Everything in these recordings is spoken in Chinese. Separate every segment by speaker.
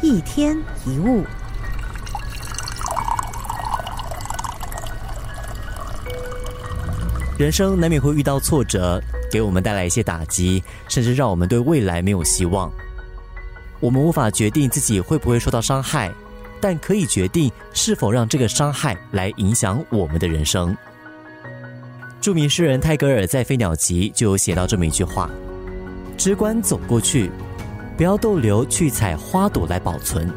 Speaker 1: 一天一物。
Speaker 2: 人生难免会遇到挫折，给我们带来一些打击，甚至让我们对未来没有希望。我们无法决定自己会不会受到伤害，但可以决定是否让这个伤害来影响我们的人生。著名诗人泰戈尔在《飞鸟集》就有写到这么一句话：“只管走过去，不要逗留去采花朵来保存，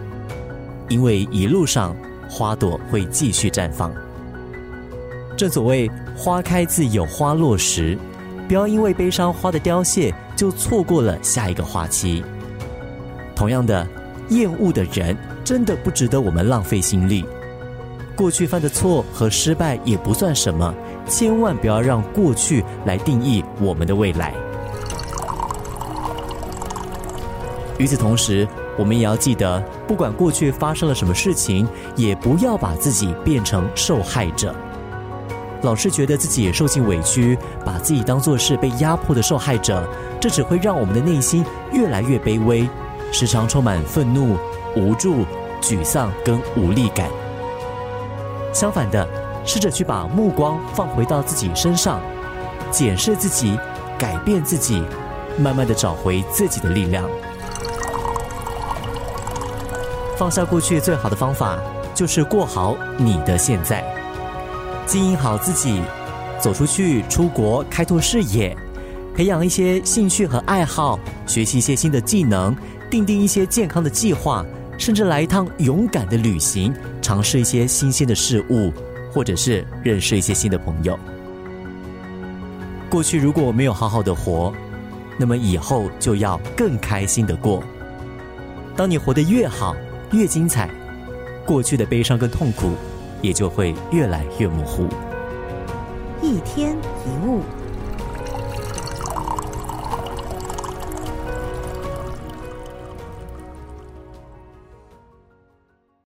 Speaker 2: 因为一路上花朵会继续绽放。”正所谓“花开自有花落时”，不要因为悲伤花的凋谢就错过了下一个花期。同样的，厌恶的人真的不值得我们浪费心力。过去犯的错和失败也不算什么，千万不要让过去来定义我们的未来。与此同时，我们也要记得，不管过去发生了什么事情，也不要把自己变成受害者。老是觉得自己受尽委屈，把自己当作是被压迫的受害者，这只会让我们的内心越来越卑微。时常充满愤怒、无助、沮丧跟无力感。相反的，试着去把目光放回到自己身上，检视自己，改变自己，慢慢的找回自己的力量。放下过去最好的方法，就是过好你的现在，经营好自己，走出去，出国，开拓视野，培养一些兴趣和爱好，学习一些新的技能。定定一些健康的计划，甚至来一趟勇敢的旅行，尝试一些新鲜的事物，或者是认识一些新的朋友。过去如果没有好好的活，那么以后就要更开心的过。当你活得越好，越精彩，过去的悲伤跟痛苦也就会越来越模糊。
Speaker 1: 一天一物。